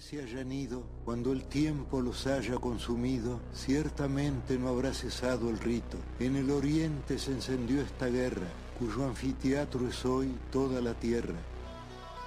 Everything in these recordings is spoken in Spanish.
se hayan ido, cuando el tiempo los haya consumido, ciertamente no habrá cesado el rito. En el oriente se encendió esta guerra, cuyo anfiteatro es hoy toda la tierra.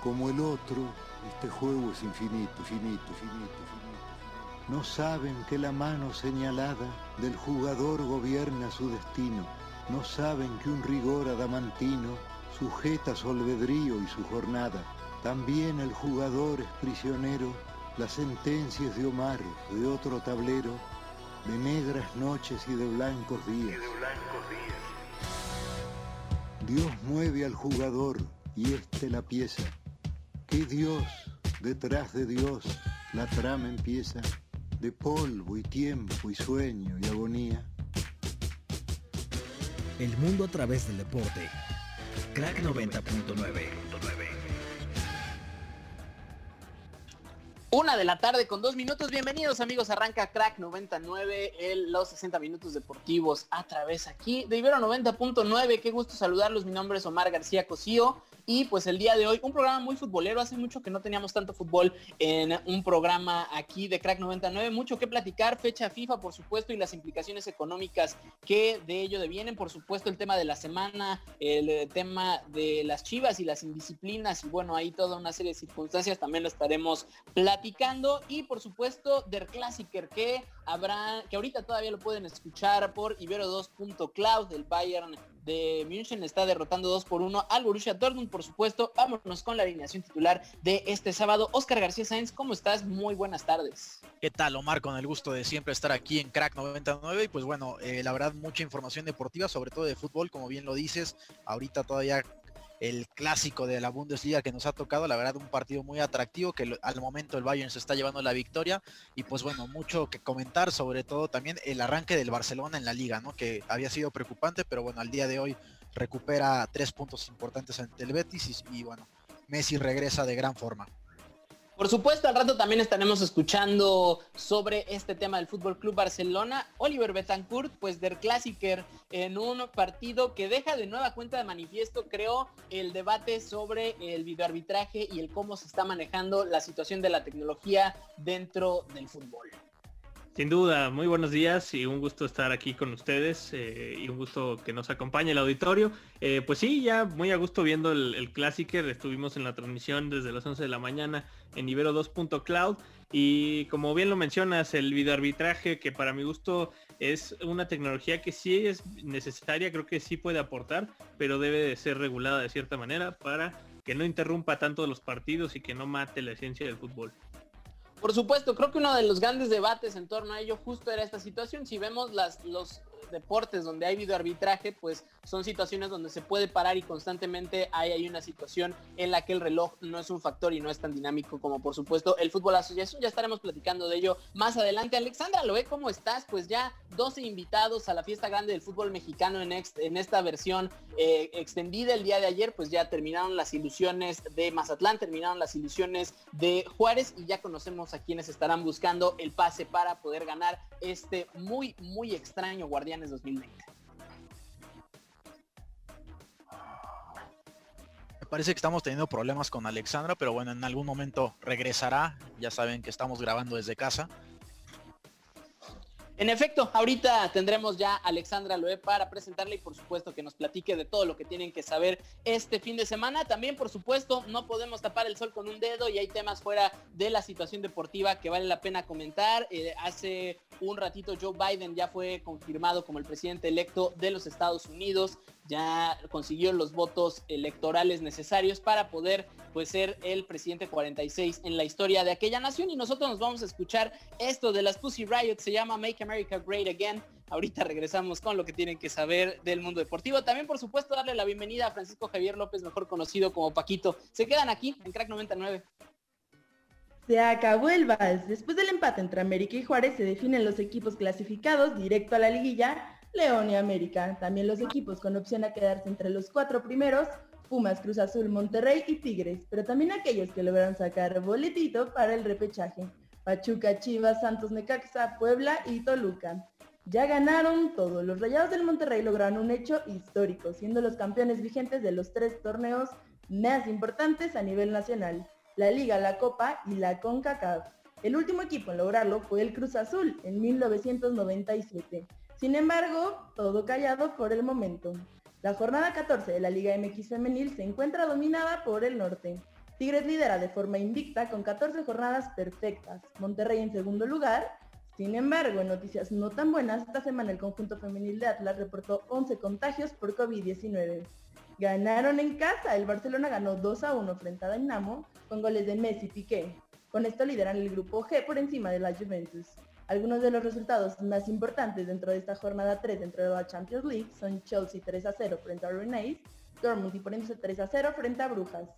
Como el otro, este juego es infinito, infinito, infinito, infinito. No saben que la mano señalada del jugador gobierna su destino. No saben que un rigor adamantino sujeta su albedrío y su jornada. También el jugador es prisionero, las sentencias de Omar, de otro tablero, de negras noches y de blancos días. Dios mueve al jugador y este la pieza. Que Dios, detrás de Dios, la trama empieza de polvo y tiempo y sueño y agonía. El mundo a través del deporte. Crack 90.9. Una de la tarde con dos minutos. Bienvenidos amigos. Arranca Crack 99, el, los 60 minutos deportivos a través aquí de Ibero 90.9. Qué gusto saludarlos. Mi nombre es Omar García Cosío. Y pues el día de hoy, un programa muy futbolero. Hace mucho que no teníamos tanto fútbol en un programa aquí de Crack 99. Mucho que platicar. Fecha FIFA, por supuesto, y las implicaciones económicas que de ello devienen. Por supuesto, el tema de la semana, el eh, tema de las chivas y las indisciplinas. Y bueno, ahí toda una serie de circunstancias también lo estaremos platicando. Y por supuesto, Der Klassiker, que habrá, que ahorita todavía lo pueden escuchar por Ibero2.cloud. El Bayern de München está derrotando 2 por 1 al Borussia Dortmund, por supuesto. Vámonos con la alineación titular de este sábado. Oscar García Sáenz, ¿cómo estás? Muy buenas tardes. ¿Qué tal, Omar? Con el gusto de siempre estar aquí en Crack 99 y pues bueno, eh, la verdad mucha información deportiva, sobre todo de fútbol, como bien lo dices. Ahorita todavía el clásico de la Bundesliga que nos ha tocado, la verdad un partido muy atractivo que al momento el Bayern se está llevando la victoria y pues bueno, mucho que comentar, sobre todo también el arranque del Barcelona en la liga, ¿no? Que había sido preocupante, pero bueno, al día de hoy recupera tres puntos importantes ante el Betis y, y bueno, Messi regresa de gran forma. Por supuesto, al rato también estaremos escuchando sobre este tema del Fútbol Club Barcelona. Oliver Betancourt, pues del Clásiker en un partido que deja de nueva cuenta de manifiesto, creo, el debate sobre el videoarbitraje y el cómo se está manejando la situación de la tecnología dentro del fútbol. Sin duda, muy buenos días y un gusto estar aquí con ustedes eh, y un gusto que nos acompañe el auditorio. Eh, pues sí, ya muy a gusto viendo el, el Clásiker, estuvimos en la transmisión desde las 11 de la mañana en Ibero 2.cloud y como bien lo mencionas, el videoarbitraje que para mi gusto es una tecnología que sí es necesaria, creo que sí puede aportar, pero debe de ser regulada de cierta manera para que no interrumpa tanto los partidos y que no mate la esencia del fútbol. Por supuesto, creo que uno de los grandes debates en torno a ello justo era esta situación. Si vemos las, los deportes donde hay videoarbitraje, pues son situaciones donde se puede parar y constantemente hay, hay una situación en la que el reloj no es un factor y no es tan dinámico como por supuesto el fútbol asociación. Ya estaremos platicando de ello más adelante. Alexandra Loé, ¿cómo estás? Pues ya 12 invitados a la fiesta grande del fútbol mexicano en, ex, en esta versión eh, extendida el día de ayer, pues ya terminaron las ilusiones de Mazatlán, terminaron las ilusiones de Juárez y ya conocemos a quienes estarán buscando el pase para poder ganar este muy, muy extraño Guardianes 2020. Me parece que estamos teniendo problemas con Alexandra, pero bueno, en algún momento regresará. Ya saben que estamos grabando desde casa. En efecto, ahorita tendremos ya a Alexandra Loé para presentarle y por supuesto que nos platique de todo lo que tienen que saber este fin de semana. También por supuesto no podemos tapar el sol con un dedo y hay temas fuera de la situación deportiva que vale la pena comentar. Eh, hace un ratito Joe Biden ya fue confirmado como el presidente electo de los Estados Unidos. Ya consiguió los votos electorales necesarios para poder pues ser el presidente 46 en la historia de aquella nación y nosotros nos vamos a escuchar esto de las Pussy Riot, se llama Make America Great Again. Ahorita regresamos con lo que tienen que saber del mundo deportivo. También, por supuesto, darle la bienvenida a Francisco Javier López, mejor conocido como Paquito. Se quedan aquí en Crack 99. Se acabó el vals. Después del empate entre América y Juárez se definen los equipos clasificados directo a la liguilla, León y América. También los equipos con opción a quedarse entre los cuatro primeros, Pumas, Cruz Azul, Monterrey y Tigres. Pero también aquellos que lograron sacar boletito para el repechaje. Pachuca, Chivas, Santos, Necaxa, Puebla y Toluca. Ya ganaron todo. Los Rayados del Monterrey lograron un hecho histórico, siendo los campeones vigentes de los tres torneos más importantes a nivel nacional. la Liga, la Copa y la CONCACAF. El último equipo en lograrlo fue el Cruz Azul en 1997. Sin embargo, todo callado por el momento. La jornada 14 de la Liga MX femenil se encuentra dominada por el norte. Tigres lidera de forma invicta con 14 jornadas perfectas. Monterrey en segundo lugar. Sin embargo, en noticias no tan buenas, esta semana el conjunto femenil de Atlas reportó 11 contagios por COVID-19. Ganaron en casa. El Barcelona ganó 2 a 1 frente a Dinamo con goles de Messi y Piqué. Con esto lideran el grupo G por encima de la Juventus. Algunos de los resultados más importantes dentro de esta jornada 3 dentro de la Champions League son Chelsea 3 a 0 frente a Rennes, Dortmund imponiéndose 3 a 0 frente a Brujas.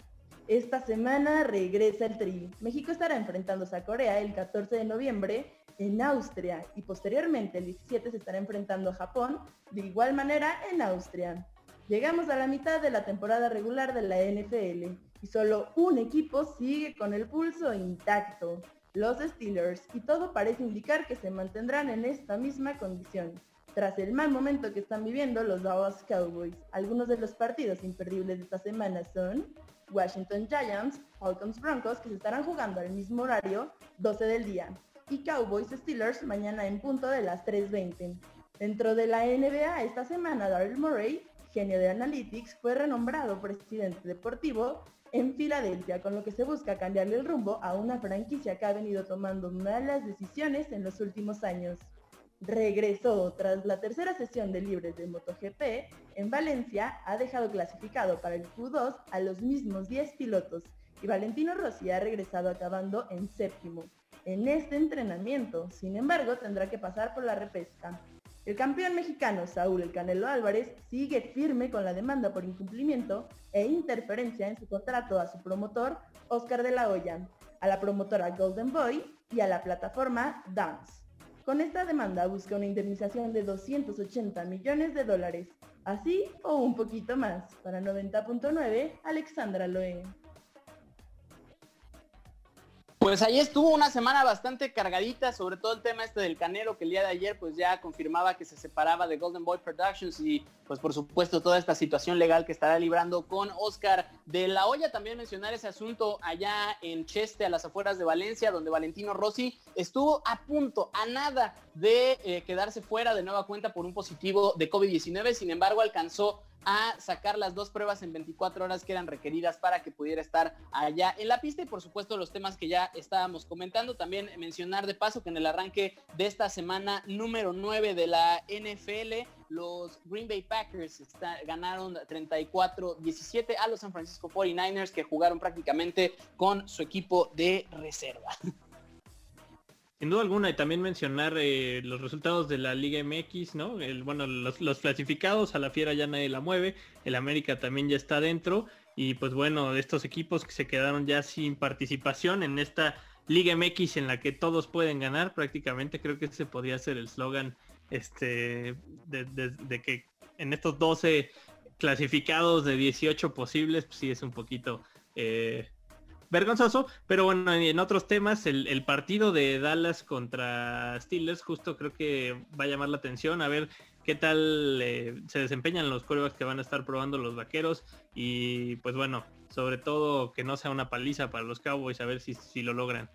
Esta semana regresa el Tri. México estará enfrentándose a Corea el 14 de noviembre en Austria y posteriormente el 17 se estará enfrentando a Japón de igual manera en Austria. Llegamos a la mitad de la temporada regular de la NFL y solo un equipo sigue con el pulso intacto, los Steelers, y todo parece indicar que se mantendrán en esta misma condición. Tras el mal momento que están viviendo los Dallas Cowboys, algunos de los partidos imperdibles de esta semana son Washington Giants, Falcons Broncos, que se estarán jugando al mismo horario, 12 del día, y Cowboys Steelers mañana en punto de las 3.20. Dentro de la NBA esta semana, Daryl Murray genio de Analytics, fue renombrado presidente deportivo en Filadelfia, con lo que se busca cambiarle el rumbo a una franquicia que ha venido tomando malas decisiones en los últimos años. Regresó tras la tercera sesión de libres de MotoGP en Valencia, ha dejado clasificado para el Q2 a los mismos 10 pilotos y Valentino Rossi ha regresado acabando en séptimo. En este entrenamiento, sin embargo, tendrá que pasar por la repesca. El campeón mexicano Saúl El Canelo Álvarez sigue firme con la demanda por incumplimiento e interferencia en su contrato a su promotor Oscar de la Hoya, a la promotora Golden Boy y a la plataforma Dance. Con esta demanda busca una indemnización de 280 millones de dólares, así o un poquito más. Para 90.9, Alexandra Loe. Pues ahí estuvo una semana bastante cargadita, sobre todo el tema este del Canelo, que el día de ayer pues ya confirmaba que se separaba de Golden Boy Productions y pues por supuesto toda esta situación legal que estará librando con Oscar de la Hoya. También mencionar ese asunto allá en Cheste, a las afueras de Valencia, donde Valentino Rossi estuvo a punto, a nada de eh, quedarse fuera de nueva cuenta por un positivo de COVID-19. Sin embargo, alcanzó a sacar las dos pruebas en 24 horas que eran requeridas para que pudiera estar allá en la pista y por supuesto los temas que ya estábamos comentando. También mencionar de paso que en el arranque de esta semana número 9 de la NFL, los Green Bay Packers ganaron 34-17 a los San Francisco 49ers que jugaron prácticamente con su equipo de reserva. Sin duda alguna, y también mencionar eh, los resultados de la Liga MX, ¿no? Bueno, los, clasificados, a la fiera ya nadie la mueve, el América también ya está dentro, y pues bueno, estos equipos que se quedaron ya sin participación en esta Liga MX en la que todos pueden ganar, prácticamente creo que ese podría ser el slogan este, de, que en estos 12 clasificados de 18 posibles, pues sí es un poquito... Eh, vergonzoso, pero bueno, en otros temas, el, partido de Dallas contra Steelers justo creo que va a llamar la atención, a ver qué tal eh, se desempeñan los corebacks que van a estar probando los vaqueros y pues bueno, sobre todo que no sea una paliza para los Cowboys, a ver si, si lo logran.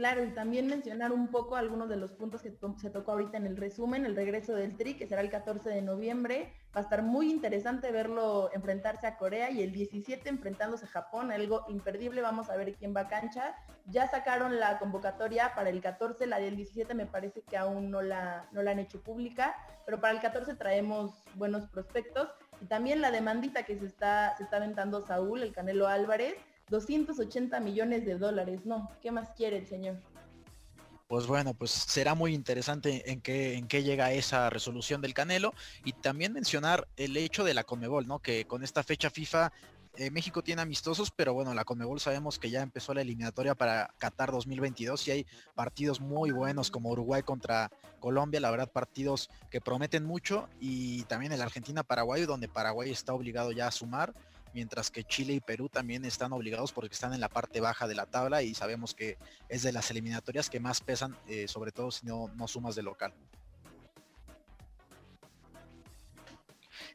Claro, y también mencionar un poco algunos de los puntos que se tocó ahorita en el resumen, el regreso del Tri, que será el 14 de noviembre. Va a estar muy interesante verlo enfrentarse a Corea y el 17 enfrentándose a Japón, algo imperdible. Vamos a ver quién va a cancha. Ya sacaron la convocatoria para el 14, la del 17 me parece que aún no la, no la han hecho pública, pero para el 14 traemos buenos prospectos. Y también la demandita que se está, se está aventando Saúl, el Canelo Álvarez, 280 millones de dólares, no, ¿qué más quiere el señor? Pues bueno, pues será muy interesante en qué, en qué llega esa resolución del Canelo y también mencionar el hecho de la Conmebol, ¿no? Que con esta fecha FIFA eh, México tiene amistosos, pero bueno, la Conmebol sabemos que ya empezó la eliminatoria para Qatar 2022 y hay partidos muy buenos como Uruguay contra Colombia, la verdad partidos que prometen mucho y también el Argentina-Paraguay, donde Paraguay está obligado ya a sumar mientras que Chile y Perú también están obligados porque están en la parte baja de la tabla y sabemos que es de las eliminatorias que más pesan, eh, sobre todo si no, no sumas de local.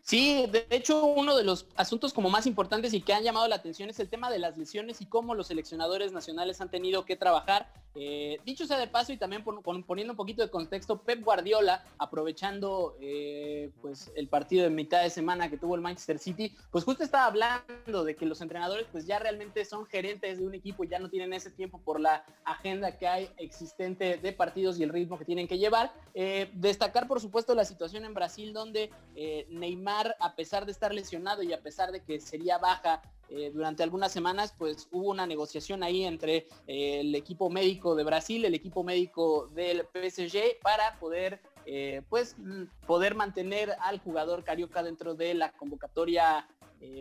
Sí, de hecho uno de los asuntos como más importantes y que han llamado la atención es el tema de las lesiones y cómo los seleccionadores nacionales han tenido que trabajar. Eh, dicho sea de paso y también poniendo un poquito de contexto, Pep Guardiola, aprovechando eh, pues el partido de mitad de semana que tuvo el Manchester City, pues justo estaba hablando de que los entrenadores pues ya realmente son gerentes de un equipo y ya no tienen ese tiempo por la agenda que hay existente de partidos y el ritmo que tienen que llevar. Eh, destacar por supuesto la situación en Brasil donde Neymar a pesar de estar lesionado y a pesar de que sería baja eh, durante algunas semanas, pues hubo una negociación ahí entre eh, el equipo médico de Brasil, el equipo médico del PSG, para poder, eh, pues, mm, poder mantener al jugador carioca dentro de la convocatoria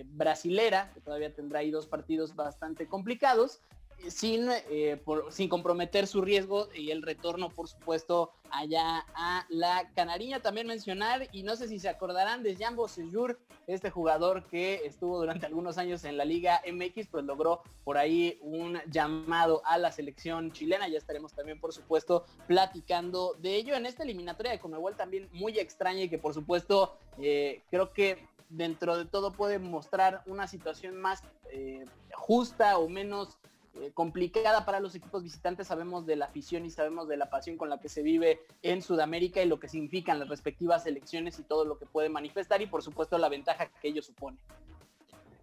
brasilera, que todavía tendrá ahí dos partidos bastante complicados sin, eh, sin comprometer su riesgo y el retorno, por supuesto, allá a la Canariña. También mencionar, y no sé si se acordarán de Jambo Sejur, este jugador que estuvo durante algunos años en la Liga MX, pues logró por ahí un llamado a la selección chilena. Ya estaremos también, por supuesto, platicando de ello en esta eliminatoria de Conmebol también muy extraña y que, por supuesto, eh, creo que dentro de todo puede mostrar una situación más eh, justa o menos eh, complicada para los equipos visitantes. Sabemos de la afición y sabemos de la pasión con la que se vive en Sudamérica y lo que significan las respectivas elecciones y todo lo que puede manifestar y por supuesto la ventaja que ello supone.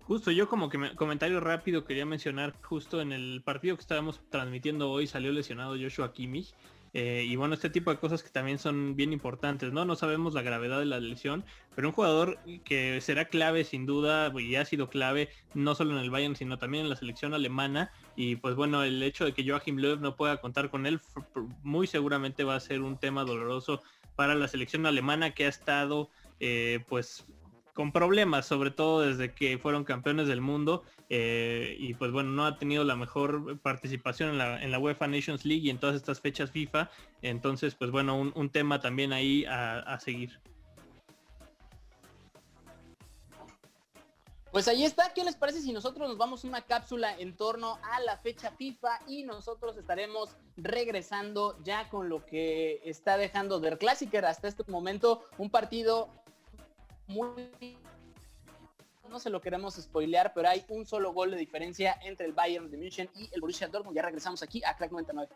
Justo, yo como que me, comentario rápido quería mencionar, justo en el partido que estábamos transmitiendo hoy salió lesionado Joshua Kimmich eh, y bueno, este tipo de cosas que también son bien importantes, ¿no? No sabemos la gravedad de la lesión, pero un jugador que será clave sin duda y ha sido clave no solo en el Bayern, sino también en la selección alemana. Y pues bueno, el hecho de que Joachim Löw no pueda contar con él muy seguramente va a ser un tema doloroso para la selección alemana que ha estado eh, pues con problemas, sobre todo desde que fueron campeones del mundo eh, y pues bueno, no ha tenido la mejor participación en la, en la, UEFA Nations League y en todas estas fechas FIFA. Entonces, pues bueno, un, tema también ahí a, seguir. Pues ahí está, ¿qué les parece si nosotros nos vamos una cápsula en torno a la fecha FIFA y nosotros estaremos regresando ya con lo que está dejando Der Klassiker hasta este momento, un partido muy no se lo queremos spoilear, pero hay un solo gol de diferencia entre el Bayern de y el Borussia Dortmund. Ya regresamos aquí a Crack 99.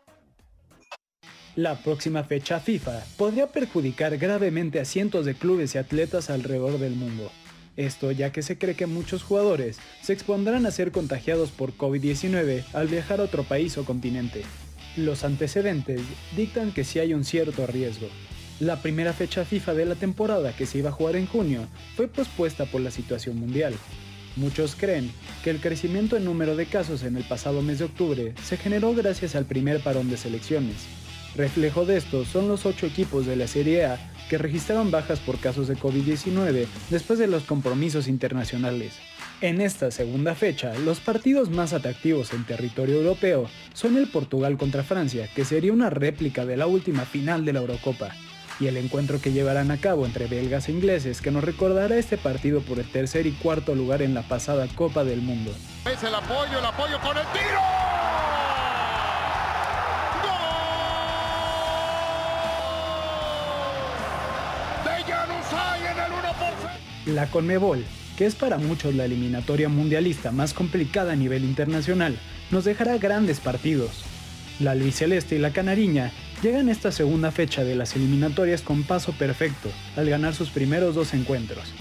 La próxima fecha FIFA podría perjudicar gravemente a cientos de clubes y atletas alrededor del mundo. Esto ya que se cree que muchos jugadores se expondrán a ser contagiados por COVID-19 al viajar a otro país o continente. Los antecedentes dictan que sí hay un cierto riesgo, la primera fecha FIFA de la temporada que se iba a jugar en junio fue pospuesta por la situación mundial. Muchos creen que el crecimiento en número de casos en el pasado mes de octubre se generó gracias al primer parón de selecciones. Reflejo de esto son los ocho equipos de la Serie A que registraron bajas por casos de COVID-19 después de los compromisos internacionales. En esta segunda fecha, los partidos más atractivos en territorio europeo son el Portugal contra Francia, que sería una réplica de la última final de la Eurocopa, y el encuentro que llevarán a cabo entre belgas e ingleses que nos recordará este partido por el tercer y cuarto lugar en la pasada Copa del Mundo. Es el apoyo, el apoyo con el tiro. La Conmebol, que es para muchos la eliminatoria mundialista más complicada a nivel internacional, nos dejará grandes partidos. La albiceleste y la canariña llegan esta segunda fecha de las eliminatorias con paso perfecto al ganar sus primeros dos encuentros.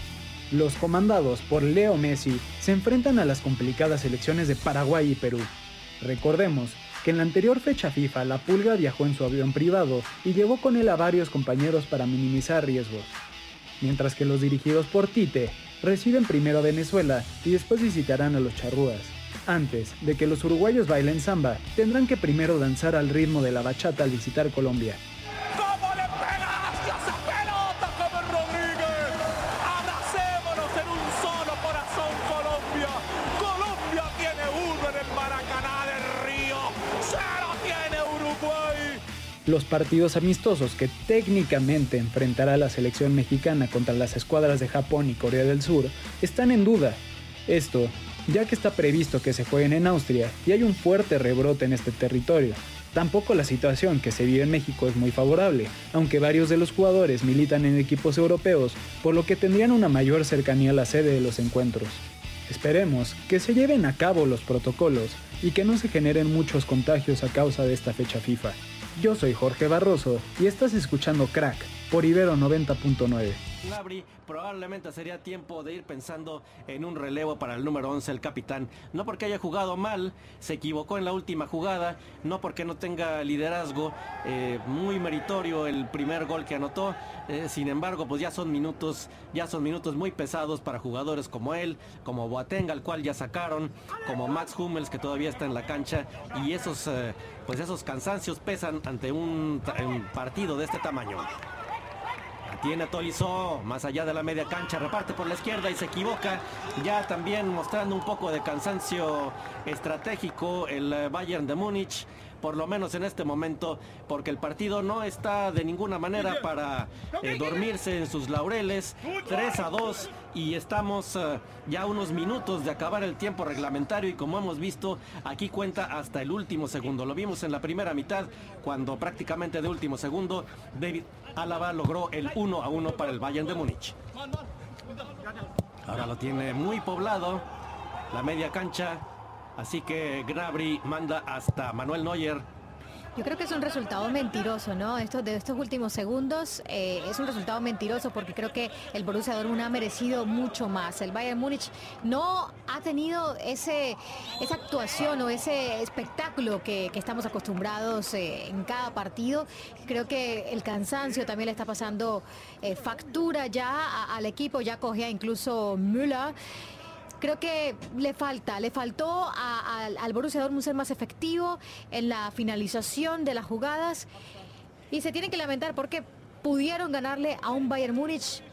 Los comandados por Leo Messi se enfrentan a las complicadas selecciones de Paraguay y Perú. Recordemos que en la anterior fecha FIFA la Pulga viajó en su avión privado y llevó con él a varios compañeros para minimizar riesgos. Mientras que los dirigidos por Tite reciben primero a Venezuela y después visitarán a los charrúas. Antes de que los uruguayos bailen samba, tendrán que primero danzar al ritmo de la bachata al visitar Colombia. ¿Cómo le hacia esa pelota como Rodríguez? Abracémonos en un solo corazón Colombia. Colombia tiene uno en el Maracaná del Río. Cero tiene Uruguay. Los partidos amistosos que técnicamente enfrentará la selección mexicana contra las escuadras de Japón y Corea del Sur están en duda. Esto ya que está previsto que se jueguen en Austria y hay un fuerte rebrote en este territorio. Tampoco la situación que se vive en México es muy favorable, aunque varios de los jugadores militan en equipos europeos, por lo que tendrían una mayor cercanía a la sede de los encuentros. Esperemos que se lleven a cabo los protocolos y que no se generen muchos contagios a causa de esta fecha FIFA. Yo soy Jorge Barroso y estás escuchando Crack por Ibero 90.9. Gnabry, probablemente sería tiempo de ir pensando en un relevo para el número 11, el capitán. No porque haya jugado mal, se equivocó en la última jugada, no porque no tenga liderazgo, eh, muy meritorio el primer gol que anotó. Eh, sin embargo, pues ya son minutos, ya son minutos muy pesados para jugadores como él, como Boateng, al cual ya sacaron, como Max Hummels, que todavía está en la cancha, y esos, eh, pues esos cansancios pesan ante un partido de este tamaño. Tiene Tolizo, más allá de la media cancha, reparte por la izquierda y se equivoca. Ya también mostrando un poco de cansancio estratégico el eh, Bayern de Múnich por lo menos en este momento, porque el partido no está de ninguna manera para eh, dormirse en sus laureles. 3 a 2 y estamos uh, ya unos minutos de acabar el tiempo reglamentario y como hemos visto, aquí cuenta hasta el último segundo. Lo vimos en la primera mitad, cuando prácticamente de último segundo David Álava logró el 1 a 1 para el Bayern de Múnich. Ahora lo tiene muy poblado, la media cancha, Así que Gnabry manda hasta Manuel Neuer. Yo creo que es un resultado mentiroso, ¿no? Esto de estos últimos segundos eh, es un resultado mentiroso porque creo que el Borussia Dortmund ha merecido mucho más. El Bayern Múnich no ha tenido ese esa actuación o ese espectáculo que, estamos acostumbrados eh, en cada partido. Creo que el cansancio también le está pasando eh, factura ya al equipo, ya cogía incluso Müller creo que le falta, le faltó al Borussia Dortmund más efectivo en la finalización de las jugadas. Y se tiene que lamentar porque pudieron ganarle a un Bayern Múnich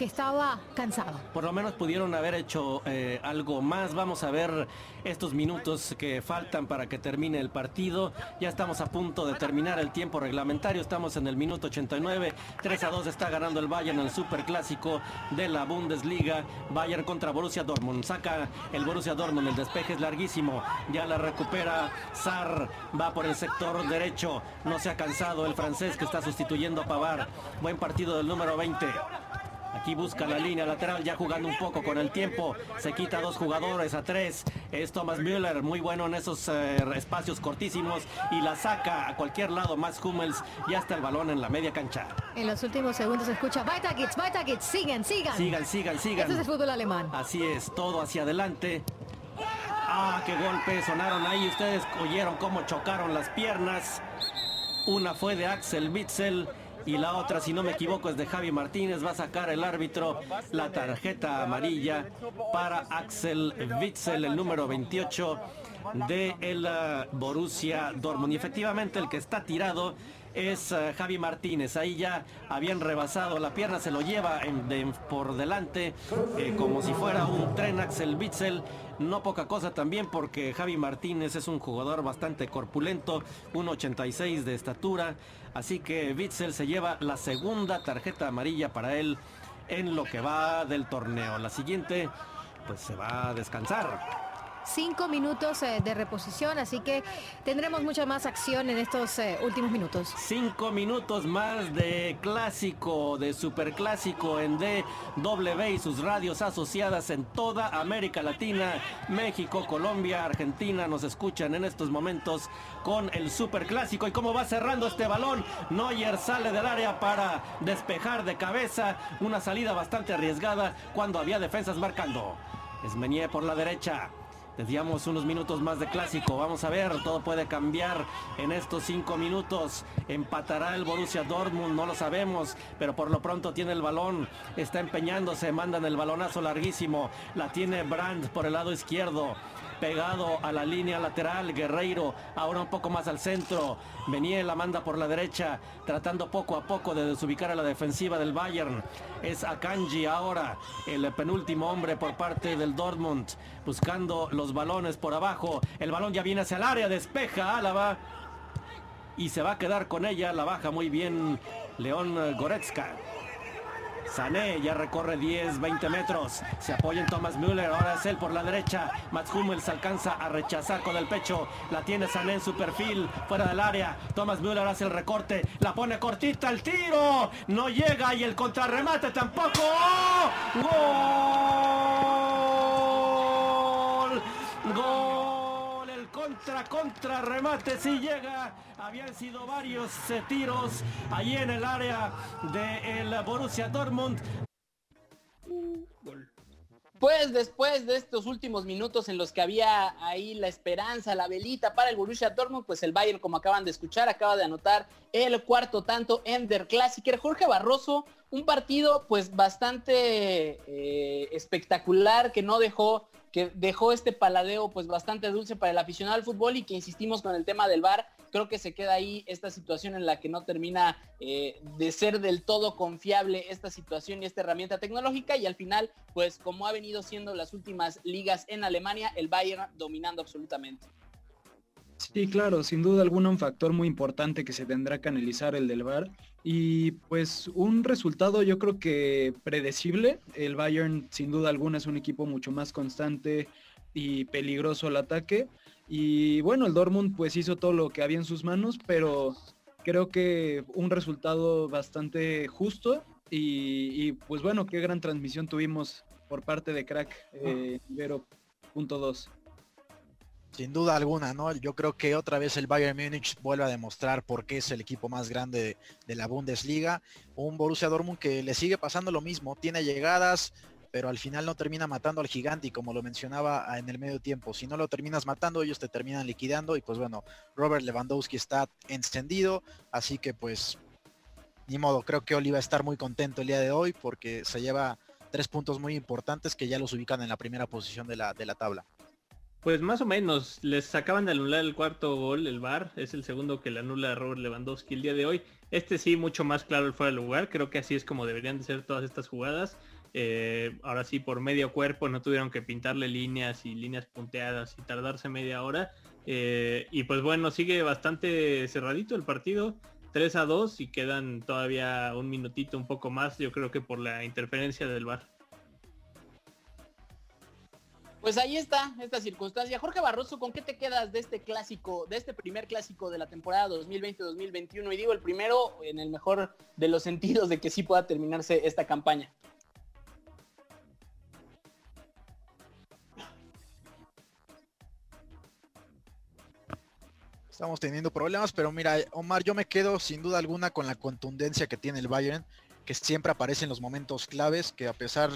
que estaba cansado. Por lo menos pudieron haber hecho eh, algo más. Vamos a ver estos minutos que faltan para que termine el partido. Ya estamos a punto de terminar el tiempo reglamentario. Estamos en el minuto 89. 3 a 2 está ganando el Bayern el Super Clásico de la Bundesliga. Bayern contra Borussia Dortmund. Saca el Borussia Dortmund. El despeje es larguísimo. Ya la recupera Sar. Va por el sector derecho. No se ha cansado el francés que está sustituyendo a Pavar. Buen partido del número 20. Aquí busca la línea lateral, ya jugando un poco con el tiempo. Se quita dos jugadores a tres. Es Thomas Müller, muy bueno en esos eh, espacios cortísimos. Y la saca a cualquier lado. Más Hummels, ya está el balón en la media cancha. En los últimos segundos se escucha Weitergeht's, Weitergeht's, sigan, sigan. Sigan, sigan, sigan. Este es el fútbol alemán. Así es, todo hacia adelante. Ah, qué golpe sonaron ahí. Ustedes oyeron cómo chocaron las piernas. Una fue de Axel Witzel y la otra, si no me equivoco, es de Javi Martínez. Va a sacar el árbitro la tarjeta amarilla para Axel Witzel, el número 28 de el uh, Borussia Dortmund. Y efectivamente el que está tirado es uh, Javi Martínez. Ahí ya habían rebasado la pierna, se lo lleva por delante eh, como si fuera un tren Axel Witzel. No poca cosa también porque Javi Martínez es un jugador bastante corpulento, 1.86 de estatura. Así que Witzel se lleva la segunda tarjeta amarilla para él en lo que va del torneo. La siguiente, pues se va a descansar cinco minutos eh, de reposición, así que tendremos mucha más acción en estos eh, últimos minutos. Cinco minutos más de clásico, de superclásico en DW y sus radios asociadas en toda América Latina, México, Colombia, Argentina, nos escuchan en estos momentos con el superclásico y cómo va cerrando este balón. Neuer sale del área para despejar de cabeza, una salida bastante arriesgada cuando había defensas marcando. Esmenier por la derecha, Decíamos unos minutos más de clásico. Vamos a ver, todo puede cambiar en estos cinco minutos. Empatará el Borussia Dortmund, no lo sabemos, pero por lo pronto tiene el balón. Está empeñándose, mandan el balonazo larguísimo. La tiene Brandt por el lado izquierdo pegado a la línea lateral. Guerreiro ahora un poco más al centro. Venía la manda por la derecha, tratando poco a poco de desubicar a la defensiva del Bayern. Es Akanji ahora, el penúltimo hombre por parte del Dortmund, buscando los balones por abajo. El balón ya viene hacia el área, despeja Álava y se va a quedar con ella. La baja muy bien León Goretzka. Sané ya recorre 10, 20 metros. Se apoya en Thomas Müller. Ahora es él por la derecha. Mats Hummels alcanza a rechazar con el pecho. La tiene Sané en su perfil. Fuera del área. Thomas Müller hace el recorte. La pone cortita. El tiro. No llega. Y el contrarremate tampoco. ¡Gol! ¡Gol! Contra, contra remate si llega. Habían sido varios eh, tiros ahí en el área del Borussia Dortmund. Pues después de estos últimos minutos en los que había ahí la esperanza, la velita para el Borussia Dortmund, pues el Bayern, como acaban de escuchar, acaba de anotar el cuarto tanto en Der Klassiker. Jorge Barroso, un partido pues bastante eh, espectacular que no dejó que dejó este paladeo pues bastante dulce para el aficionado al fútbol y que insistimos con el tema del VAR, creo que se queda ahí esta situación en la que no termina eh, de ser del todo confiable esta situación y esta herramienta tecnológica y al final pues como ha venido siendo las últimas ligas en Alemania, el Bayern dominando absolutamente. Sí, claro, sin duda alguna un factor muy importante que se tendrá que analizar el del VAR y pues un resultado yo creo que predecible. El Bayern sin duda alguna es un equipo mucho más constante y peligroso al ataque. Y bueno, el Dortmund pues hizo todo lo que había en sus manos, pero creo que un resultado bastante justo y, pues bueno, qué gran transmisión tuvimos por parte de Crack eh, punto sin duda alguna, ¿no? Yo creo que otra vez el Bayern Múnich vuelve a demostrar por qué es el equipo más grande de, la Bundesliga. Un Borussia Dortmund que le sigue pasando lo mismo, tiene llegadas, pero al final no termina matando al gigante y como lo mencionaba en el medio tiempo, si no lo terminas matando, ellos te terminan liquidando y pues bueno, Robert Lewandowski está encendido, así que pues ni modo, creo que Oli va a estar muy contento el día de hoy porque se lleva tres puntos muy importantes que ya los ubican en la primera posición de la, de la tabla. Pues más o menos, les acaban de anular el cuarto gol, el VAR, es el segundo que le anula Robert Lewandowski el día de hoy. Este sí, mucho más claro el fuera de lugar, creo que así es como deberían de ser todas estas jugadas. Eh, ahora sí, por medio cuerpo no tuvieron que pintarle líneas y líneas punteadas y tardarse media hora. Eh, y pues bueno, sigue bastante cerradito el partido, 3 a 2 y quedan todavía un minutito, un poco más, yo creo que por la interferencia del VAR. Pues ahí está esta circunstancia. Jorge Barroso, ¿con qué te quedas de este clásico, de este primer clásico de la temporada 2020-2021? Y digo el primero en el mejor de los sentidos de que sí pueda terminarse esta campaña. Estamos teniendo problemas, pero mira, Omar, yo me quedo sin duda alguna con la contundencia que tiene el Bayern, que siempre aparece en los momentos claves, que a pesar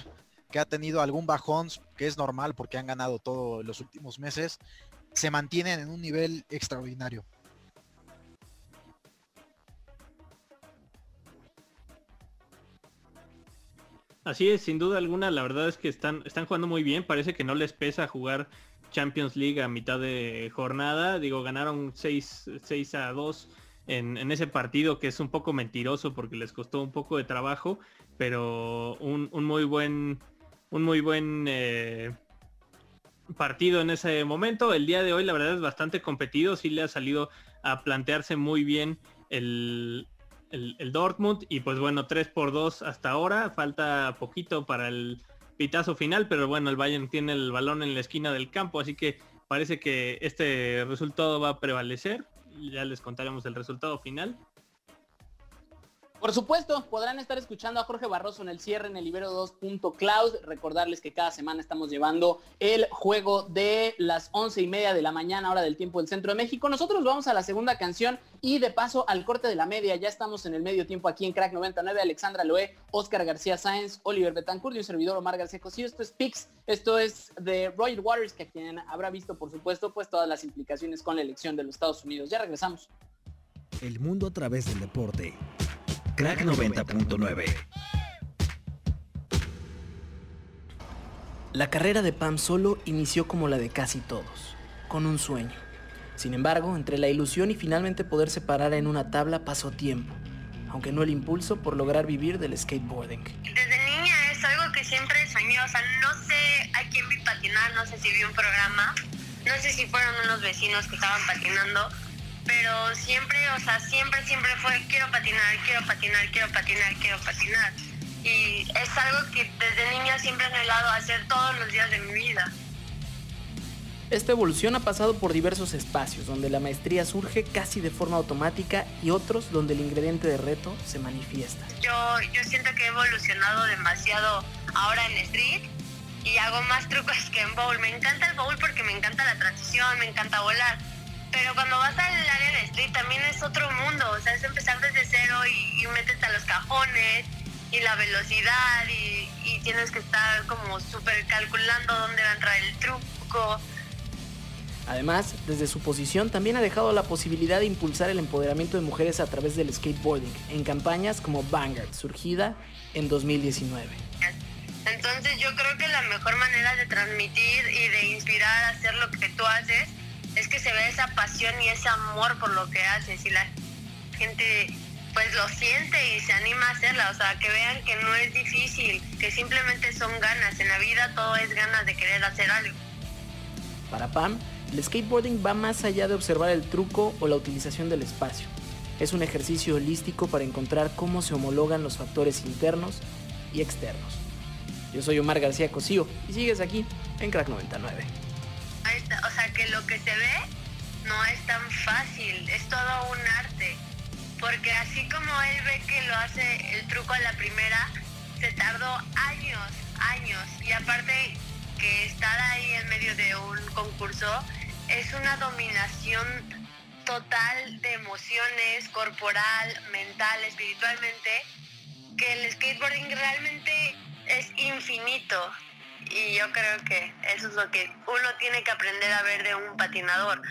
que ha tenido algún bajón, que es normal porque han ganado todos los últimos meses, se mantienen en un nivel extraordinario. Así es, sin duda alguna, la verdad es que están, están jugando muy bien, parece que no les pesa jugar Champions League a mitad de jornada, digo, ganaron 6, a 2 en, ese partido que es un poco mentiroso porque les costó un poco de trabajo, pero un muy buen un muy buen eh, partido en ese momento. El día de hoy la verdad es bastante competido, sí le ha salido a plantearse muy bien el, el, Dortmund y pues bueno, 3 por 2 hasta ahora, falta poquito para el pitazo final, pero bueno, el Bayern tiene el balón en la esquina del campo, así que parece que este resultado va a prevalecer. Ya les contaremos el resultado final. Por supuesto, podrán estar escuchando a Jorge Barroso en el cierre en el Ibero 2.cloud. Recordarles que cada semana estamos llevando el juego de las once y media de la mañana, hora del tiempo del centro de México. Nosotros vamos a la segunda canción y de paso al corte de la media. Ya estamos en el medio tiempo aquí en Crack 99. Alexandra Loé, Oscar García Sáenz, Oliver Betancourt y un servidor Omar García Cosío. Esto es Pix, esto es de Roger Waters, que quien habrá visto, por supuesto, pues todas las implicaciones con la elección de los Estados Unidos. Ya regresamos. El mundo a través del deporte. Crack 90.9. La carrera de Pam Solo inició como la de casi todos, con un sueño. Sin embargo, entre la ilusión y finalmente poderse parar en una tabla pasó tiempo, aunque no el impulso por lograr vivir del skateboarding. Desde niña es algo que siempre soñé, o sea, no sé a quién vi patinar, no sé si vi un programa, no sé si fueron unos vecinos que estaban patinando, pero siempre, o sea, siempre, siempre fue quiero patinar, quiero patinar, quiero patinar, quiero patinar. y es algo que desde niña siempre he anhelado hacer todos los días de mi vida. Esta evolución ha pasado por diversos espacios, donde la maestría surge casi de forma automática y otros donde el ingrediente de reto se manifiesta. Yo, yo siento que he evolucionado demasiado ahora en street y hago más trucos que en bowl. Me encanta el bowl porque me encanta la transición, me encanta volar. Pero cuando vas al área de street también es otro mundo, o sea, es empezar desde cero y, y metes a los cajones y la velocidad y, y tienes que estar como súper calculando dónde va a entrar el truco. Además, desde su posición también ha dejado la posibilidad de impulsar el empoderamiento de mujeres a través del skateboarding en campañas como Vanguard, surgida en 2019. Entonces yo creo que la mejor manera de transmitir y de inspirar a hacer lo que tú haces es que se vea esa pasión y ese amor por lo que haces y la gente pues lo siente y se anima a hacerla, o sea, que vean que no es difícil, que simplemente son ganas, en la vida todo es ganas de querer hacer algo. Para Pam, el skateboarding va más allá de observar el truco o la utilización del espacio. Es un ejercicio holístico para encontrar cómo se homologan los factores internos y externos. Yo soy Omar García Cosío y sigues aquí en Crack 99. O sea, que lo que se ve no es tan fácil, es todo un arte. Porque así como él ve que lo hace el truco a la primera, se tardó años, años. Y aparte que estar ahí en medio de un concurso es una dominación total de emociones, corporal, mental, espiritualmente, que el skateboarding realmente es infinito. Y yo creo que eso es lo que uno tiene que aprender a ver de un patinador.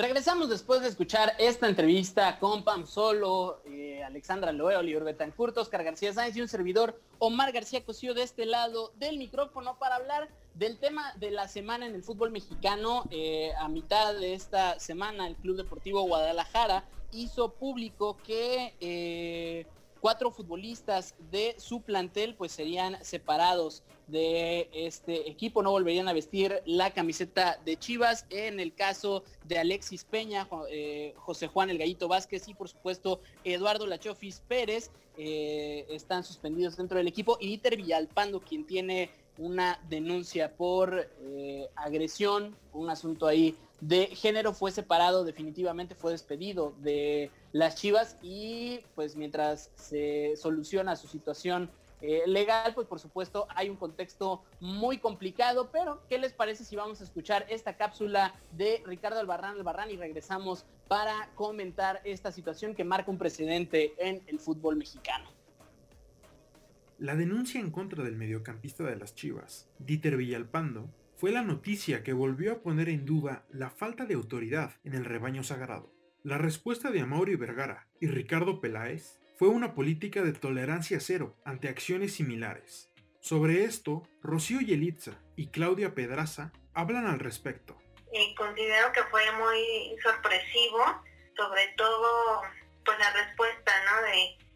Regresamos después de escuchar esta entrevista con Pam Solo, eh, Alexandra Loé, Oliver Betancourt, Oscar García Sáenz y un servidor Omar García Cosío de este lado del micrófono para hablar del tema de la semana en el fútbol mexicano. Eh, a mitad de esta semana el Club Deportivo Guadalajara hizo público que eh, cuatro futbolistas de su plantel pues serían separados de este equipo, no volverían a vestir la camiseta de Chivas. En el caso de Alexis Peña, eh, José Juan El Gallito Vázquez y por supuesto Eduardo Lachofis Pérez eh, están suspendidos dentro del equipo y Dieter Villalpando, quien tiene una denuncia por eh, agresión, un asunto ahí de género, fue separado definitivamente, fue despedido de las Chivas y pues mientras se soluciona su situación eh, legal, pues por supuesto hay un contexto muy complicado, pero ¿qué les parece si vamos a escuchar esta cápsula de Ricardo Albarrán Albarrán y regresamos para comentar esta situación que marca un precedente en el fútbol mexicano? La denuncia en contra del mediocampista de las Chivas, Dieter Villalpando, fue la noticia que volvió a poner en duda la falta de autoridad en el rebaño sagrado. La respuesta de Amaury Vergara y Ricardo Peláez fue una política de tolerancia cero ante acciones similares. Sobre esto, Rocío Yelitza y Claudia Pedraza hablan al respecto. Y considero que fue muy sorpresivo, sobre todo pues la respuesta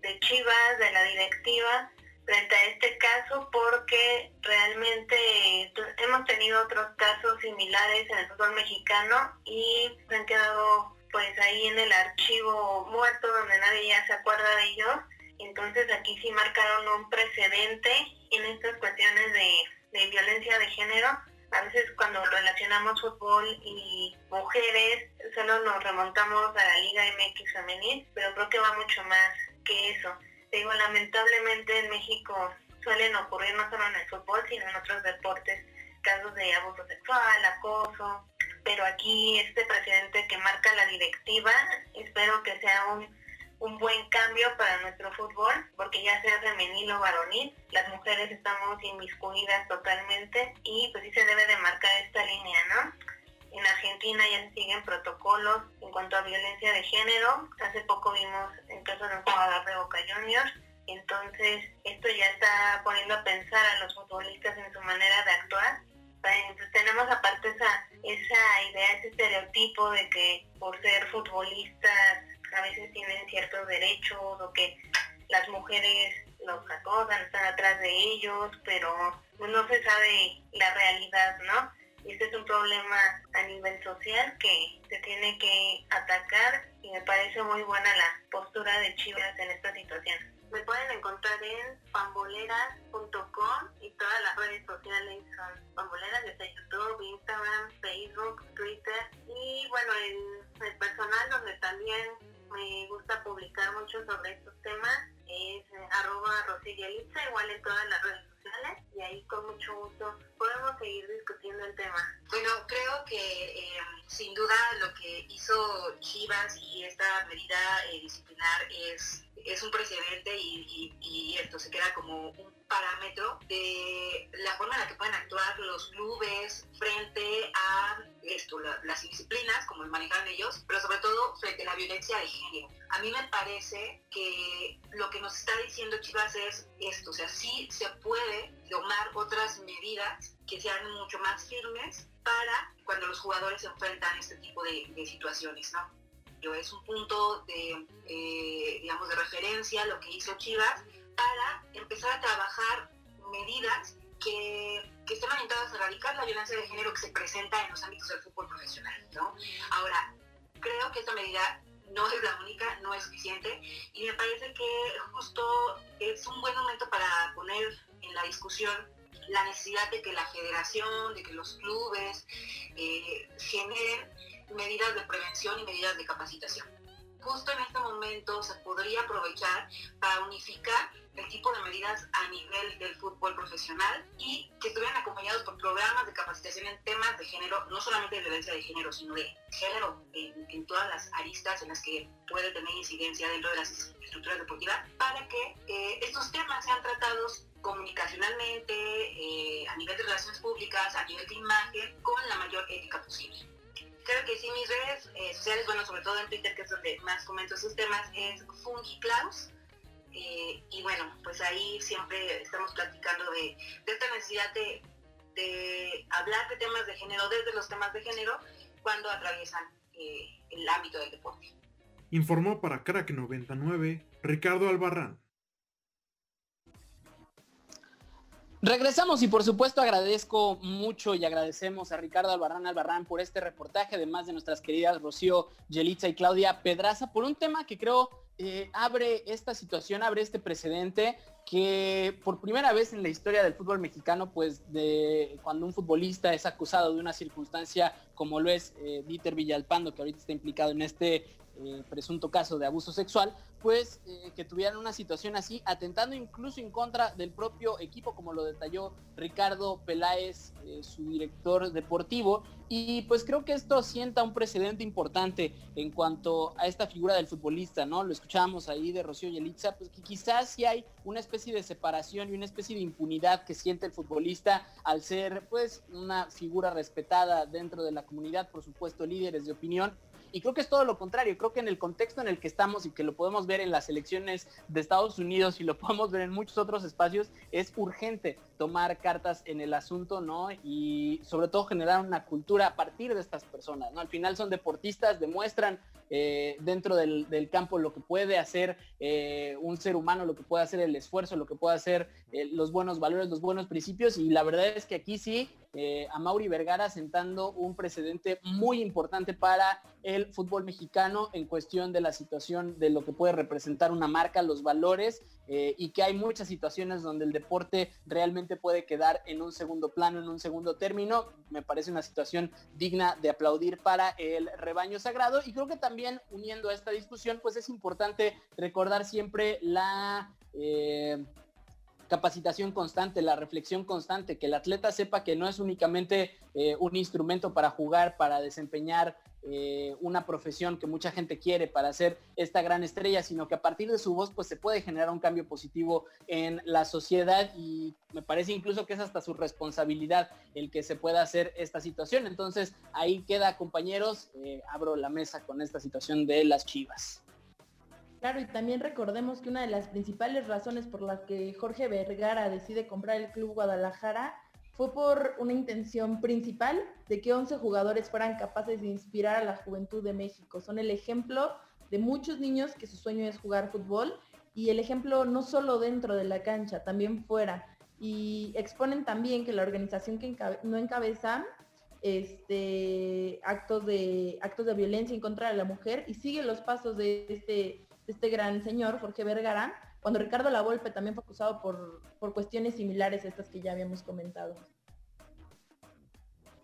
de Chivas, de la directiva, frente a este caso porque realmente hemos tenido otros casos similares en el fútbol mexicano y se han quedado pues ahí en el archivo muerto donde nadie ya se acuerda de ellos. Entonces aquí sí marcaron un precedente en estas cuestiones de, violencia de género. A veces cuando relacionamos fútbol y mujeres, solo nos remontamos a la Liga MX femenil, pero creo que va mucho más que eso. Digo, lamentablemente en México suelen ocurrir no solo en el fútbol, sino en otros deportes, casos de abuso sexual, acoso, pero aquí este presidente que marca la directiva, espero que sea un, buen cambio para nuestro fútbol, porque ya sea femenil o varonil, las mujeres estamos inmiscuidas totalmente y pues sí se debe de marcar esta línea, ¿no? En Argentina ya se siguen protocolos en cuanto a violencia de género. Hace poco vimos el caso de un jugador de Juniors. Entonces, esto ya está poniendo a pensar a los futbolistas en su manera de actuar pues tenemos aparte esa, esa idea, ese estereotipo de que por ser futbolistas a veces tienen ciertos derechos o que las mujeres los acosan, están atrás de ellos, pero no se sabe la realidad, ¿no? Este es un problema a nivel social que se tiene que atacar y me parece muy buena la postura de Chivas en esta situación. me pueden encontrar en pamboleras.com y todas las redes sociales son pamboleras, desde YouTube, Instagram, Facebook, Twitter y bueno, en el personal donde también me gusta publicar mucho sobre estos temas es eh, arroba rosillelitza, igual en todas las redes sociales y ahí con mucho gusto podemos seguir discutiendo el tema. Bueno, creo que eh, sin duda lo que hizo Chivas y esta medida eh, disciplinar es, es un precedente y, y esto se queda como un parámetro de la forma en la que pueden actuar los clubes frente a esto, las disciplinas, como manejan ellos, pero sobre todo frente a la violencia de género. A mí me parece que lo que nos está diciendo Chivas es esto, o sea, sí se puede tomar otras medidas que sean mucho más firmes para cuando los jugadores se enfrentan este tipo de, situaciones, ¿no? Es un punto de, eh, digamos, de referencia lo que hizo Chivas, para empezar a trabajar medidas que, que estén orientadas a erradicar la violencia de género que se presenta en los ámbitos del fútbol profesional. Ahora, creo que esta medida no es la única, no es suficiente y me parece que justo es un buen momento para poner en la discusión la necesidad de que la federación, de que los clubes eh, generen medidas de prevención y medidas de capacitación. Justo en este momento se podría aprovechar para unificar el tipo de medidas a nivel del fútbol profesional y que estuvieran acompañados por programas de capacitación en temas de género, no solamente de violencia de género, sino de género en, todas las aristas en las que puede tener incidencia dentro de las estructuras deportivas, para que eh, estos temas sean tratados comunicacionalmente, eh, a nivel de relaciones públicas, a nivel de imagen, con la mayor ética posible. Creo que sí, mis redes eh, sociales, bueno, sobre todo en Twitter, que es donde más comento esos temas, es FungiClaus, eh, y bueno, pues ahí siempre estamos platicando de, esta necesidad de, hablar de temas de género desde los temas de género cuando atraviesan eh, el ámbito del deporte. Informó para Crack 99 Ricardo Albarrán. Regresamos y por supuesto agradezco mucho y agradecemos a Ricardo Albarrán Albarrán por este reportaje, además de nuestras queridas Rocío, Yelitza y Claudia Pedraza, por un tema que creo eh, abre esta situación, abre este precedente que por primera vez en la historia del fútbol mexicano, pues de cuando un futbolista es acusado de una circunstancia como lo es eh, Dieter Villalpando, que ahorita está implicado en este eh, presunto caso de abuso sexual, pues eh, que tuvieran una situación así, atentando incluso en contra del propio equipo, como lo detalló Ricardo Peláez, eh, su director deportivo. Y pues creo que esto sienta un precedente importante en cuanto a esta figura del futbolista, ¿no? Lo escuchábamos ahí de Rocío Yelitza, pues que quizás sí hay una especie de separación y una especie de impunidad que siente el futbolista al ser pues una figura respetada dentro de la comunidad, por supuesto líderes de opinión, y creo que es todo lo contrario. Creo que en el contexto en el que estamos y que lo podemos ver en las elecciones de Estados Unidos y lo podemos ver en muchos otros espacios, es urgente tomar cartas en el asunto, ¿no? Y sobre todo generar una cultura a partir de estas personas, ¿no? Al final son deportistas, demuestran eh, dentro del, campo lo que puede hacer eh, un ser humano, lo que puede hacer el esfuerzo, lo que puede hacer eh, los buenos valores, los buenos principios. Y la verdad es que aquí sí, a Mauri Vergara sentando un precedente muy importante para el fútbol mexicano en cuestión de la situación de lo que puede representar una marca, los valores y que hay muchas situaciones donde el deporte realmente puede quedar en un segundo plano, en un segundo término. Me parece una situación digna de aplaudir para el rebaño sagrado y creo que también uniendo a esta discusión, pues es importante recordar siempre la eh, capacitación constante, la reflexión constante, que el atleta sepa que no es únicamente eh, un instrumento para jugar, para desempeñar eh, una profesión que mucha gente quiere para ser esta gran estrella, sino que a partir de su voz pues se puede generar un cambio positivo en la sociedad y me parece incluso que es hasta su responsabilidad el que se pueda hacer esta situación. Entonces ahí queda compañeros, eh, abro la mesa con esta situación de las chivas. Claro, y también recordemos que una de las principales razones por las que Jorge Vergara decide comprar el Club Guadalajara fue por una intención principal de que 11 jugadores fueran capaces de inspirar a la juventud de México. Son el ejemplo de muchos niños que su sueño es jugar fútbol y el ejemplo no solo dentro de la cancha, también fuera. Y exponen también que la organización que no encabeza este, actos, de, actos de violencia en contra de la mujer y sigue los pasos de este, de este gran señor, Jorge Vergara, cuando Ricardo Lavolpe también fue acusado por, por cuestiones similares a estas que ya habíamos comentado.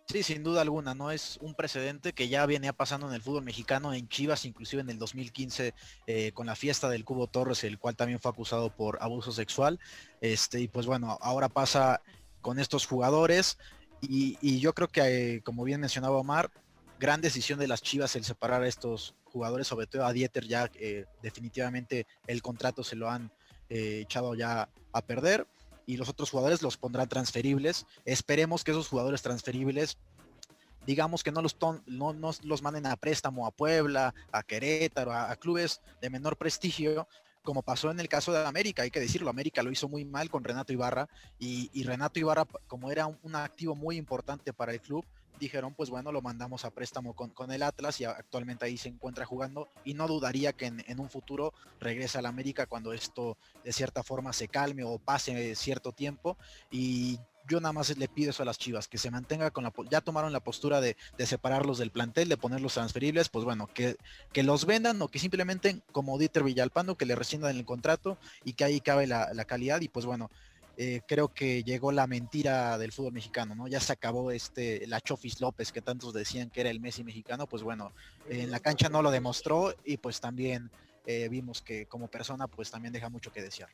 Sí, sin duda alguna, no es un precedente que ya venía pasando en el fútbol mexicano, en Chivas, inclusive en el 2015 eh, con la fiesta del Cubo Torres, el cual también fue acusado por abuso sexual. Este, y pues bueno, ahora pasa con estos jugadores y, yo creo que, eh, como bien mencionaba Omar, gran decisión de las Chivas el separar a estos jugadores, sobre todo a Dieter ya eh, definitivamente el contrato se lo han echado ya a perder y los otros jugadores los pondrán transferibles. Esperemos que esos jugadores transferibles digamos que no los, no, los manden a préstamo a Puebla, a Querétaro, a, clubes de menor prestigio, como pasó en el caso de América, hay que decirlo, América lo hizo muy mal con Renato Ibarra y, Renato Ibarra, como era un, activo muy importante para el club, dijeron, pues bueno, lo mandamos a préstamo con, con el Atlas y actualmente ahí se encuentra jugando y no dudaría que en, un futuro regrese al América cuando esto de cierta forma se calme o pase cierto tiempo. Y yo nada más le pido eso a las Chivas, que se mantenga con la... Ya tomaron la postura de, separarlos del plantel, de ponerlos transferibles, pues bueno, que, que los vendan o que simplemente, como Dieter Villalpando, que le rescindan el contrato y que ahí cabe la, la calidad y pues bueno, eh, creo que llegó la mentira del fútbol mexicano, ¿no? Ya se acabó este, la Chofis López, que tantos decían que era el Messi mexicano, pues bueno, en la cancha no lo demostró y pues también eh, vimos que como persona pues también deja mucho que desear.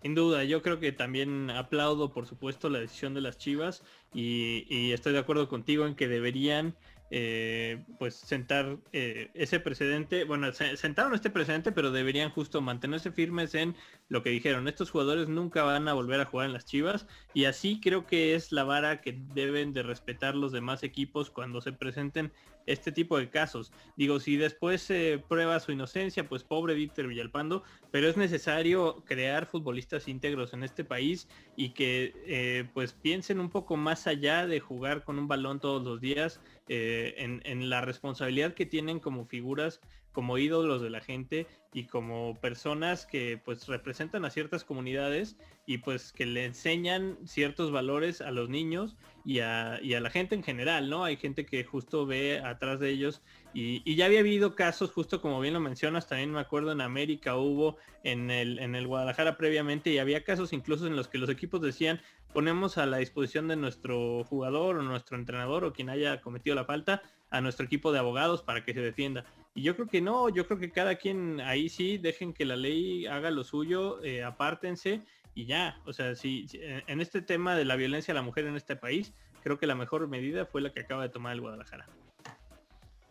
Sin duda, yo creo que también aplaudo por supuesto la decisión de las Chivas y estoy de acuerdo contigo en que deberían eh, pues sentar ese precedente, bueno, sentaron este precedente, pero deberían justo mantenerse firmes en lo que dijeron, estos jugadores nunca van a volver a jugar en las Chivas y así creo que es la vara que deben de respetar los demás equipos cuando se presenten este tipo de casos. Digo, si después se prueba su inocencia, pues pobre Víctor Villalpando, pero es necesario crear futbolistas íntegros en este país y que eh, pues piensen un poco más allá de jugar con un balón todos los días eh, en, la responsabilidad que tienen como figuras, como ídolos de la gente y como personas que pues representan a ciertas comunidades y pues que le enseñan ciertos valores a los niños y a, la gente en general, ¿no? Hay gente que justo ve atrás de ellos y, ya había habido casos, justo como bien lo mencionas, también me acuerdo en América hubo, en el, en el Guadalajara previamente, y había casos incluso en los que los equipos decían, ponemos a la disposición de nuestro jugador o nuestro entrenador o quien haya cometido la falta a nuestro equipo de abogados para que se defienda. Y yo creo que no, yo creo que cada quien ahí sí dejen que la ley haga lo suyo, eh, apártense y ya. O sea, si, en este tema de la violencia a la mujer en este país, creo que la mejor medida fue la que acaba de tomar el Guadalajara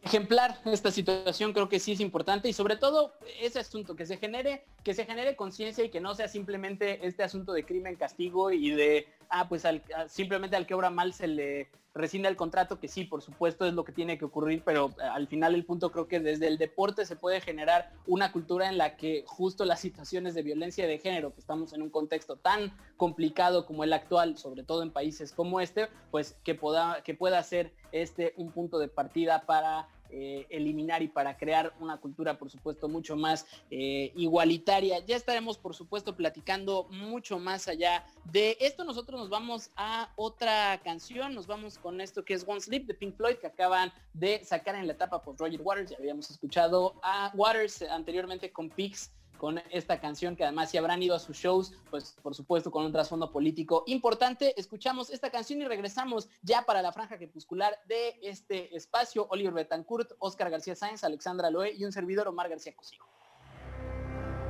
ejemplar esta situación creo que sí es importante y sobre todo ese asunto que se genere que se genere conciencia y que no sea simplemente este asunto de crimen castigo y de ah pues simplemente al que obra mal se le rescinde el contrato que sí por supuesto es lo que tiene que ocurrir pero eh, al final el punto creo que desde el deporte se puede generar una cultura en la que justo las situaciones de violencia de género que estamos en un contexto tan complicado como el actual sobre todo en países como este pues que pueda que pueda ser este un punto de partida para eh, eliminar y para crear una cultura, por supuesto, mucho más eh, igualitaria. Ya estaremos, por supuesto, platicando mucho más allá de esto. Nosotros nos vamos a otra canción, nos vamos con esto que es One Sleep de Pink Floyd, que acaban de sacar en la etapa por Roger Waters. Ya habíamos escuchado a Waters anteriormente con Pix con esta canción que además si habrán ido a sus shows, pues por supuesto con un trasfondo político importante. Escuchamos esta canción y regresamos ya para la franja crepuscular de este espacio. Oliver Betancourt, Oscar García Sáenz, Alexandra Loé y un servidor Omar García Cosío.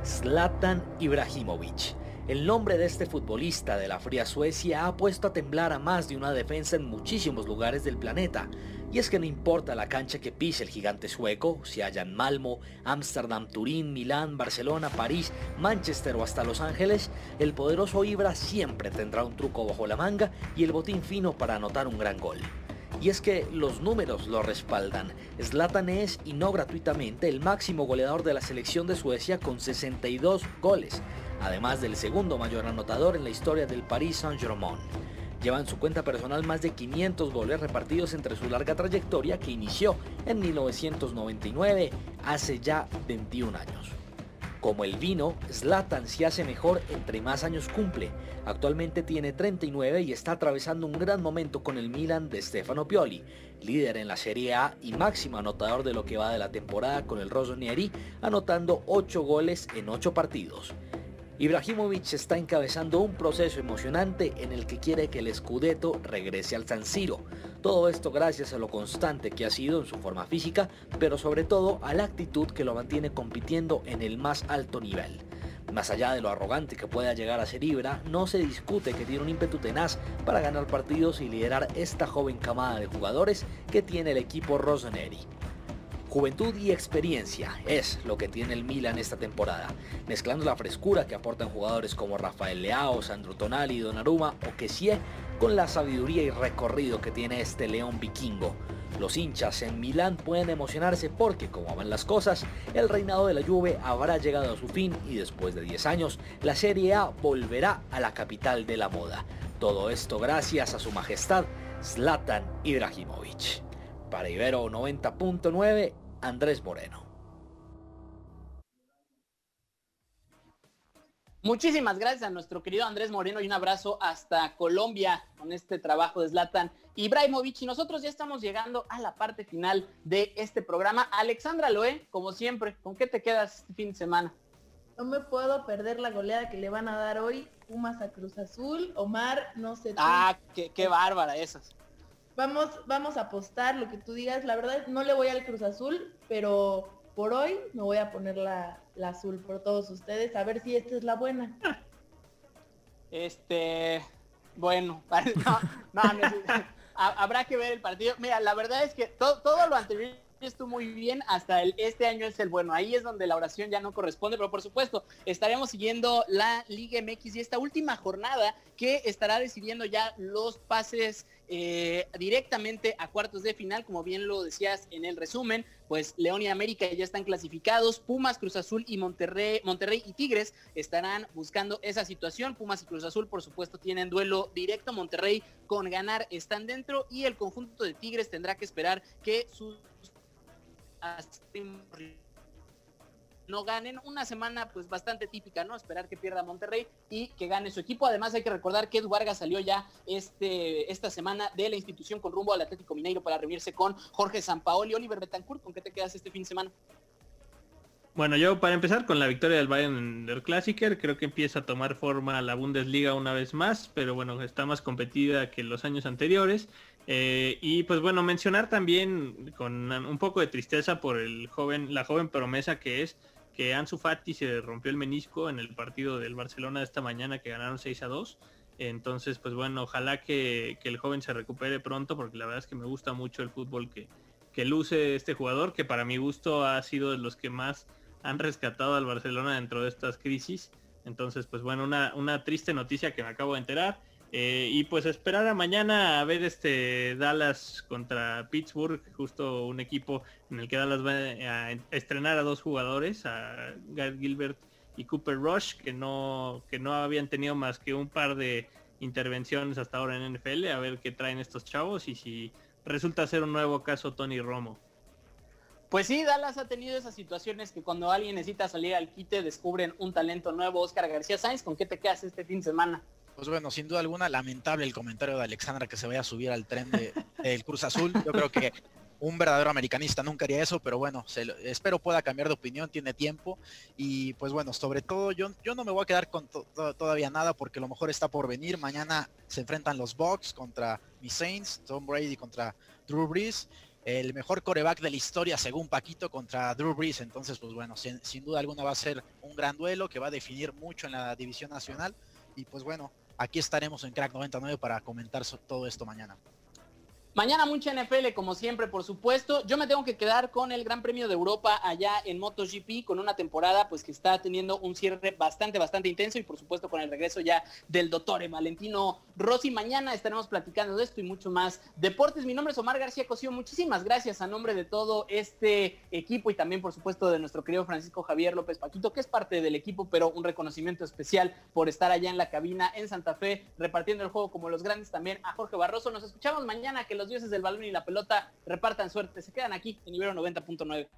Zlatan Ibrahimovic. El nombre de este futbolista de la fría Suecia ha puesto a temblar a más de una defensa en muchísimos lugares del planeta. Y es que no importa la cancha que pise el gigante sueco, si haya en Malmo, Ámsterdam, Turín, Milán, Barcelona, París, Manchester o hasta Los Ángeles, el poderoso Ibra siempre tendrá un truco bajo la manga y el botín fino para anotar un gran gol. Y es que los números lo respaldan. Zlatan es, y no gratuitamente, el máximo goleador de la selección de Suecia con 62 goles, además del segundo mayor anotador en la historia del Paris Saint-Germain. Lleva en su cuenta personal más de 500 goles repartidos entre su larga trayectoria que inició en 1999, hace ya 21 años. Como el vino, Zlatan se hace mejor entre más años cumple. Actualmente tiene 39 y está atravesando un gran momento con el Milan de Stefano Pioli, líder en la Serie A y máximo anotador de lo que va de la temporada con el Rossoneri, anotando 8 goles en 8 partidos. Ibrahimovic está encabezando un proceso emocionante en el que quiere que el Scudetto regrese al San Siro. Todo esto gracias a lo constante que ha sido en su forma física, pero sobre todo a la actitud que lo mantiene compitiendo en el más alto nivel. Más allá de lo arrogante que pueda llegar a ser Ibra, no se discute que tiene un ímpetu tenaz para ganar partidos y liderar esta joven camada de jugadores que tiene el equipo Rossoneri. Juventud y experiencia es lo que tiene el Milan esta temporada, mezclando la frescura que aportan jugadores como Rafael Leao, Sandro Tonali, Donnarumma o Kessie con la sabiduría y recorrido que tiene este león vikingo. Los hinchas en Milán pueden emocionarse porque, como van las cosas, el reinado de la Juve habrá llegado a su fin y después de 10 años, la Serie A volverá a la capital de la moda. Todo esto gracias a su majestad Zlatan Ibrahimovic. Para Ibero 90.9, Andrés Moreno. Muchísimas gracias a nuestro querido Andrés Moreno y un abrazo hasta Colombia con este trabajo de Zlatan Ibrahimovic. Y nosotros ya estamos llegando a la parte final de este programa. Alexandra Loé, como siempre, ¿con qué te quedas este fin de semana? No me puedo perder la goleada que le van a dar hoy Pumas a Cruz Azul. Omar, no sé. Ah, qué, qué bárbara esas. Vamos, vamos a apostar lo que tú digas. La verdad no le voy al Cruz Azul, pero por hoy me voy a poner la, la azul por todos ustedes. A ver si esta es la buena. Este, bueno, no, no, habrá que ver el partido. Mira, la verdad es que todo, todo lo anterior estuvo muy bien hasta el este año es el bueno. Ahí es donde la oración ya no corresponde, pero por supuesto estaremos siguiendo la Liga MX y esta última jornada que estará decidiendo ya los pases eh, directamente a cuartos de final, como bien lo decías en el resumen, pues León y América ya están clasificados, Pumas, Cruz Azul y Monterrey, Monterrey y Tigres estarán buscando esa situación, Pumas y Cruz Azul por supuesto tienen duelo directo, Monterrey con ganar están dentro y el conjunto de Tigres tendrá que esperar que sus no ganen. Una semana pues bastante típica, ¿no? Esperar que pierda Monterrey y que gane su equipo. Además hay que recordar que Edu Vargas salió ya este, esta semana de la institución con rumbo al Atlético Mineiro para reunirse con Jorge Sampaoli. Oliver Betancourt, ¿con qué te quedas este fin de semana? Bueno, yo para empezar con la victoria del Bayern del Klassiker, creo que empieza a tomar forma la Bundesliga una vez más, pero bueno, está más competida que los años anteriores. Eh, y pues bueno, mencionar también con un poco de tristeza por el joven, la joven promesa que es que Ansu Fati se rompió el menisco en el partido del Barcelona esta mañana que ganaron 6 a 2. Entonces, pues bueno, ojalá que, el joven se recupere pronto porque la verdad es que me gusta mucho el fútbol que, luce este jugador, que para mi gusto ha sido de los que más han rescatado al Barcelona dentro de estas crisis. Entonces, pues bueno, una triste noticia que me acabo de enterar. Eh, y pues esperar a mañana a ver este Dallas contra Pittsburgh, justo un equipo en el que Dallas va a estrenar a dos jugadores, a Gary Gilbert y Cooper Rush, que no, que no habían tenido más que un par de intervenciones hasta ahora en NFL, a ver qué traen estos chavos y si resulta ser un nuevo caso Tony Romo. Pues sí, Dallas ha tenido esas situaciones que cuando alguien necesita salir al quite descubren un talento nuevo. Oscar García Sáenz, ¿con qué te quedas este fin de semana? Pues bueno, sin duda alguna, lamentable el comentario de Alexandra que se vaya a subir al tren del Cruz Azul. Yo creo que un verdadero americanista nunca haría eso, pero bueno, espero pueda cambiar de opinión, tiene tiempo. Y pues bueno, sobre todo yo, yo no me voy a quedar con todavía nada porque lo mejor está por venir. Mañana se enfrentan los Bucks contra mis Saints, Tom Brady contra Drew Brees. El mejor coreback de la historia según Paquito contra Drew Brees. Entonces, pues bueno, sin, sin duda alguna va a ser un gran duelo que va a definir mucho en la división nacional. Y pues bueno, aquí estaremos en Crack 99 para comentar todo esto mañana. Mañana mucha NFL, como siempre, por supuesto. Yo me tengo que quedar con el Gran Premio de Europa allá en MotoGP, con una temporada pues que está teniendo un cierre bastante, bastante intenso y por supuesto con el regreso ya del doctor Valentino Rossi. Mañana estaremos platicando de esto y mucho más. Deportes, mi nombre es Omar García Cosío. Muchísimas gracias a nombre de todo este equipo y también por supuesto de nuestro querido Francisco Javier López Paquito, que es parte del equipo, pero un reconocimiento especial por estar allá en la cabina en Santa Fe, repartiendo el juego como los grandes también a Jorge Barroso. Nos escuchamos mañana que los dioses del balón y la pelota repartan suerte. Se quedan aquí en Ibero 90.9.